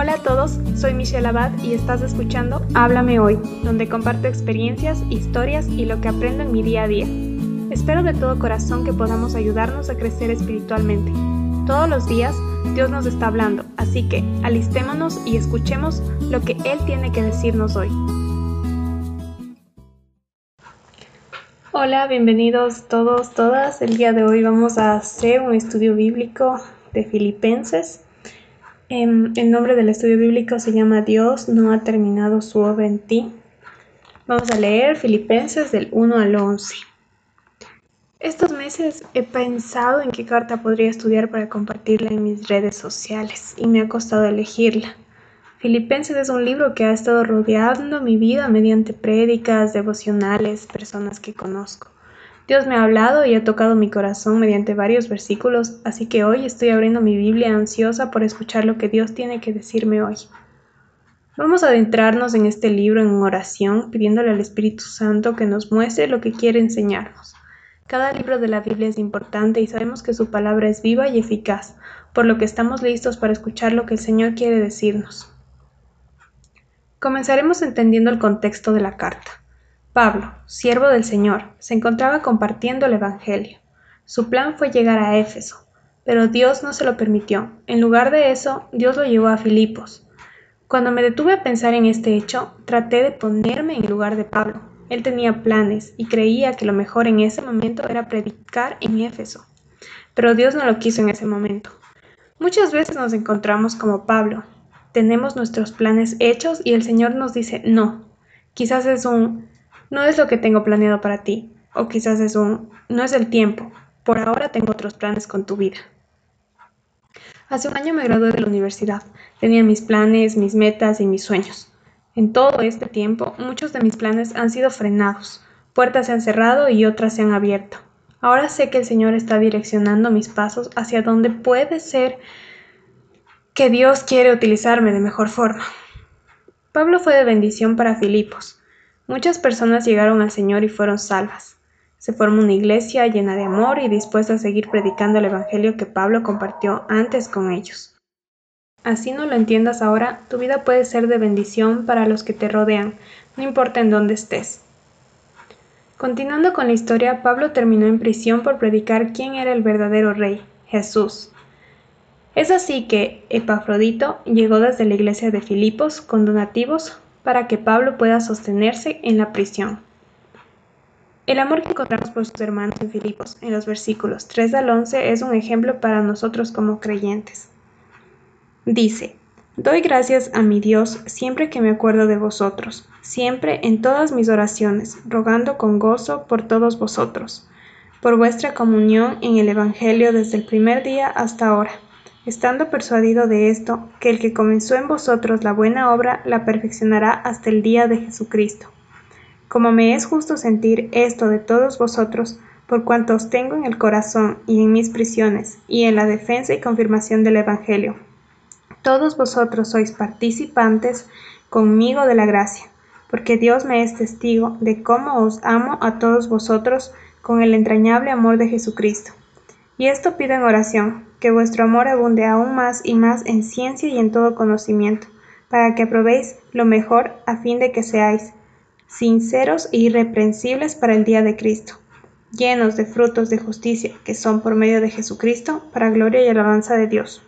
Hola a todos, soy Michelle Abad y estás escuchando Háblame Hoy, donde comparto experiencias, historias y lo que aprendo en mi día a día. Espero de todo corazón que podamos ayudarnos a crecer espiritualmente. Todos los días Dios nos está hablando, así que alistémonos y escuchemos lo que Él tiene que decirnos hoy. Hola, bienvenidos todos, todas. El día de hoy vamos a hacer un estudio bíblico de Filipenses. Em, el nombre del estudio bíblico se llama Dios no ha terminado su obra en ti. Vamos a leer Filipenses del 1 al 11. Estos meses he pensado en qué carta podría estudiar para compartirla en mis redes sociales y me ha costado elegirla. Filipenses es un libro que ha estado rodeando mi vida mediante prédicas, devocionales, personas que conozco. Dios me ha hablado y ha tocado mi corazón mediante varios versículos, así que hoy estoy abriendo mi Biblia ansiosa por escuchar lo que Dios tiene que decirme hoy. Vamos a adentrarnos en este libro en oración, pidiéndole al Espíritu Santo que nos muestre lo que quiere enseñarnos. Cada libro de la Biblia es importante y sabemos que su palabra es viva y eficaz, por lo que estamos listos para escuchar lo que el Señor quiere decirnos. Comenzaremos entendiendo el contexto de la carta. Pablo, siervo del Señor, se encontraba compartiendo el Evangelio. Su plan fue llegar a Éfeso, pero Dios no se lo permitió. En lugar de eso, Dios lo llevó a Filipos. Cuando me detuve a pensar en este hecho, traté de ponerme en el lugar de Pablo. Él tenía planes y creía que lo mejor en ese momento era predicar en Éfeso. Pero Dios no lo quiso en ese momento. Muchas veces nos encontramos como Pablo, tenemos nuestros planes hechos y el Señor nos dice no. Quizás es un no es lo que tengo planeado para ti. O quizás es un no es el tiempo. Por ahora tengo otros planes con tu vida. Hace un año me gradué de la universidad. Tenía mis planes, mis metas y mis sueños. En todo este tiempo, muchos de mis planes han sido frenados. Puertas se han cerrado y otras se han abierto. Ahora sé que el Señor está direccionando mis pasos hacia donde puede ser que Dios quiere utilizarme de mejor forma. Pablo fue de bendición para Filipos. Muchas personas llegaron al Señor y fueron salvas. Se formó una iglesia llena de amor y dispuesta a seguir predicando el Evangelio que Pablo compartió antes con ellos. Así no lo entiendas ahora, tu vida puede ser de bendición para los que te rodean, no importa en dónde estés. Continuando con la historia, Pablo terminó en prisión por predicar quién era el verdadero rey, Jesús. Es así que Epafrodito llegó desde la iglesia de Filipos con donativos para que Pablo pueda sostenerse en la prisión. El amor que encontramos por sus hermanos en Filipos en los versículos 3 al 11 es un ejemplo para nosotros como creyentes. Dice, Doy gracias a mi Dios siempre que me acuerdo de vosotros, siempre en todas mis oraciones, rogando con gozo por todos vosotros, por vuestra comunión en el Evangelio desde el primer día hasta ahora estando persuadido de esto, que el que comenzó en vosotros la buena obra la perfeccionará hasta el día de Jesucristo. Como me es justo sentir esto de todos vosotros, por cuanto os tengo en el corazón y en mis prisiones, y en la defensa y confirmación del Evangelio. Todos vosotros sois participantes conmigo de la gracia, porque Dios me es testigo de cómo os amo a todos vosotros con el entrañable amor de Jesucristo. Y esto pido en oración, que vuestro amor abunde aún más y más en ciencia y en todo conocimiento, para que aprobéis lo mejor a fin de que seáis sinceros e irreprensibles para el día de Cristo, llenos de frutos de justicia que son por medio de Jesucristo, para gloria y alabanza de Dios.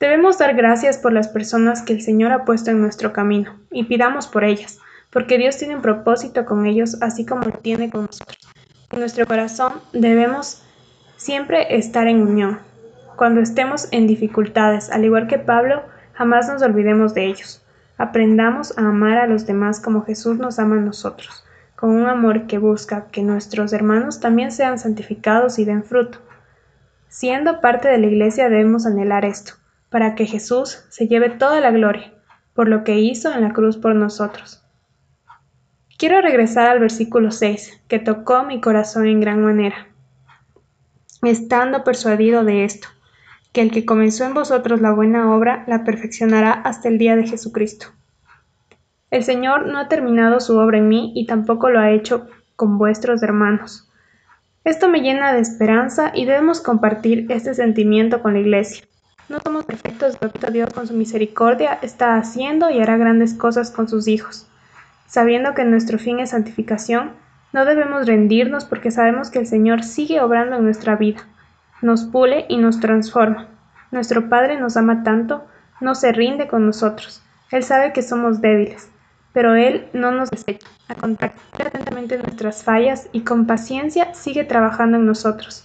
Debemos dar gracias por las personas que el Señor ha puesto en nuestro camino, y pidamos por ellas, porque Dios tiene un propósito con ellos, así como lo tiene con nosotros. En nuestro corazón debemos siempre estar en unión. Cuando estemos en dificultades, al igual que Pablo, jamás nos olvidemos de ellos. Aprendamos a amar a los demás como Jesús nos ama a nosotros, con un amor que busca que nuestros hermanos también sean santificados y den fruto. Siendo parte de la Iglesia debemos anhelar esto, para que Jesús se lleve toda la gloria, por lo que hizo en la cruz por nosotros. Quiero regresar al versículo 6, que tocó mi corazón en gran manera. Estando persuadido de esto, que el que comenzó en vosotros la buena obra la perfeccionará hasta el día de Jesucristo. El Señor no ha terminado su obra en mí y tampoco lo ha hecho con vuestros hermanos. Esto me llena de esperanza y debemos compartir este sentimiento con la Iglesia. No somos perfectos, pero Dios con su misericordia está haciendo y hará grandes cosas con sus hijos. Sabiendo que nuestro fin es santificación, no debemos rendirnos porque sabemos que el Señor sigue obrando en nuestra vida, nos pule y nos transforma. Nuestro Padre nos ama tanto, no se rinde con nosotros. Él sabe que somos débiles, pero Él no nos desecha. A contactar atentamente nuestras fallas y con paciencia sigue trabajando en nosotros.